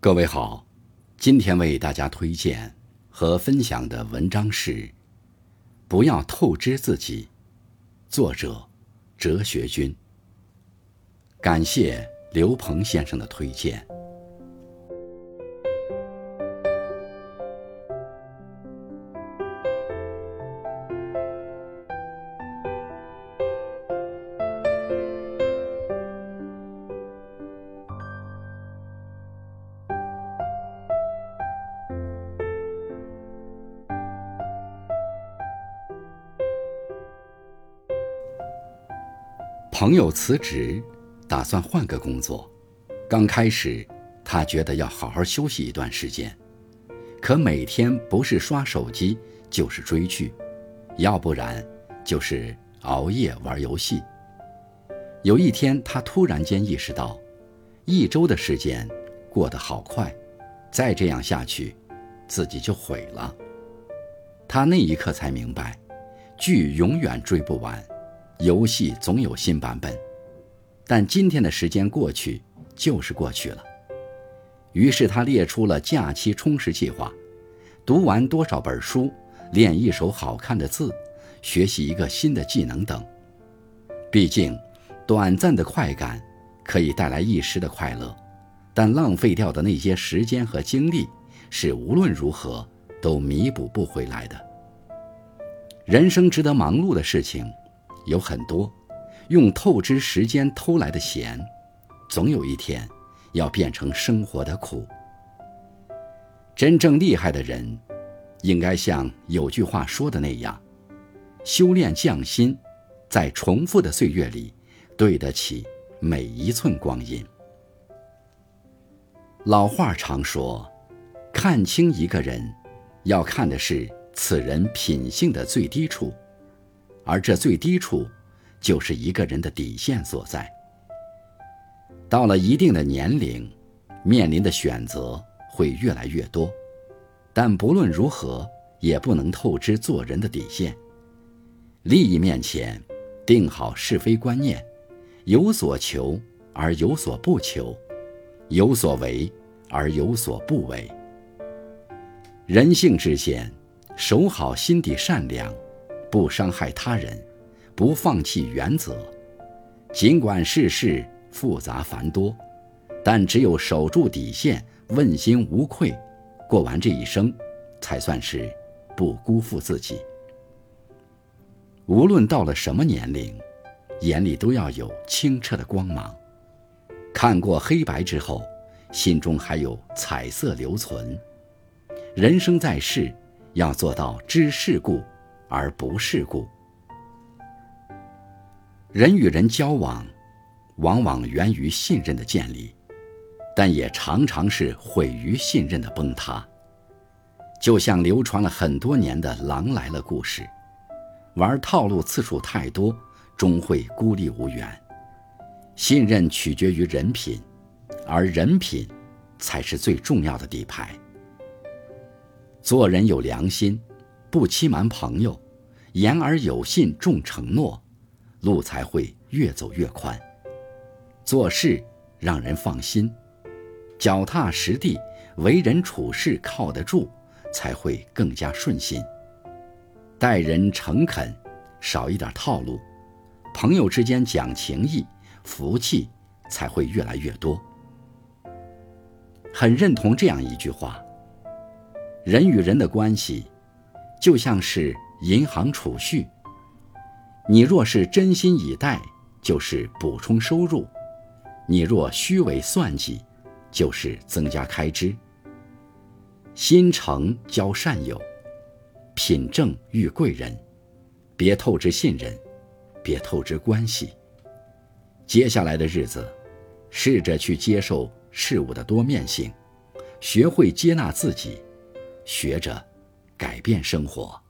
各位好，今天为大家推荐和分享的文章是《不要透支自己》，作者哲学君。感谢刘鹏先生的推荐。朋友辞职，打算换个工作。刚开始，他觉得要好好休息一段时间，可每天不是刷手机，就是追剧，要不然就是熬夜玩游戏。有一天，他突然间意识到，一周的时间过得好快，再这样下去，自己就毁了。他那一刻才明白，剧永远追不完。游戏总有新版本，但今天的时间过去就是过去了。于是他列出了假期充实计划：读完多少本书，练一手好看的字，学习一个新的技能等。毕竟，短暂的快感可以带来一时的快乐，但浪费掉的那些时间和精力，是无论如何都弥补不回来的。人生值得忙碌的事情。有很多用透支时间偷来的闲，总有一天要变成生活的苦。真正厉害的人，应该像有句话说的那样，修炼匠心，在重复的岁月里，对得起每一寸光阴。老话常说，看清一个人，要看的是此人品性的最低处。而这最低处，就是一个人的底线所在。到了一定的年龄，面临的选择会越来越多，但不论如何，也不能透支做人的底线。利益面前，定好是非观念，有所求而有所不求，有所为而有所不为。人性之间，守好心底善良。不伤害他人，不放弃原则。尽管世事复杂繁多，但只有守住底线，问心无愧，过完这一生，才算是不辜负自己。无论到了什么年龄，眼里都要有清澈的光芒。看过黑白之后，心中还有彩色留存。人生在世，要做到知世故。而不是故。人与人交往，往往源于信任的建立，但也常常是毁于信任的崩塌。就像流传了很多年的“狼来了”故事，玩套路次数太多，终会孤立无援。信任取决于人品，而人品，才是最重要的底牌。做人有良心。不欺瞒朋友，言而有信，重承诺，路才会越走越宽。做事让人放心，脚踏实地，为人处事靠得住，才会更加顺心。待人诚恳，少一点套路，朋友之间讲情义，福气才会越来越多。很认同这样一句话：人与人的关系。就像是银行储蓄，你若是真心以待，就是补充收入；你若虚伪算计，就是增加开支。心诚交善友，品正遇贵人，别透支信任，别透支关系。接下来的日子，试着去接受事物的多面性，学会接纳自己，学着。改变生活。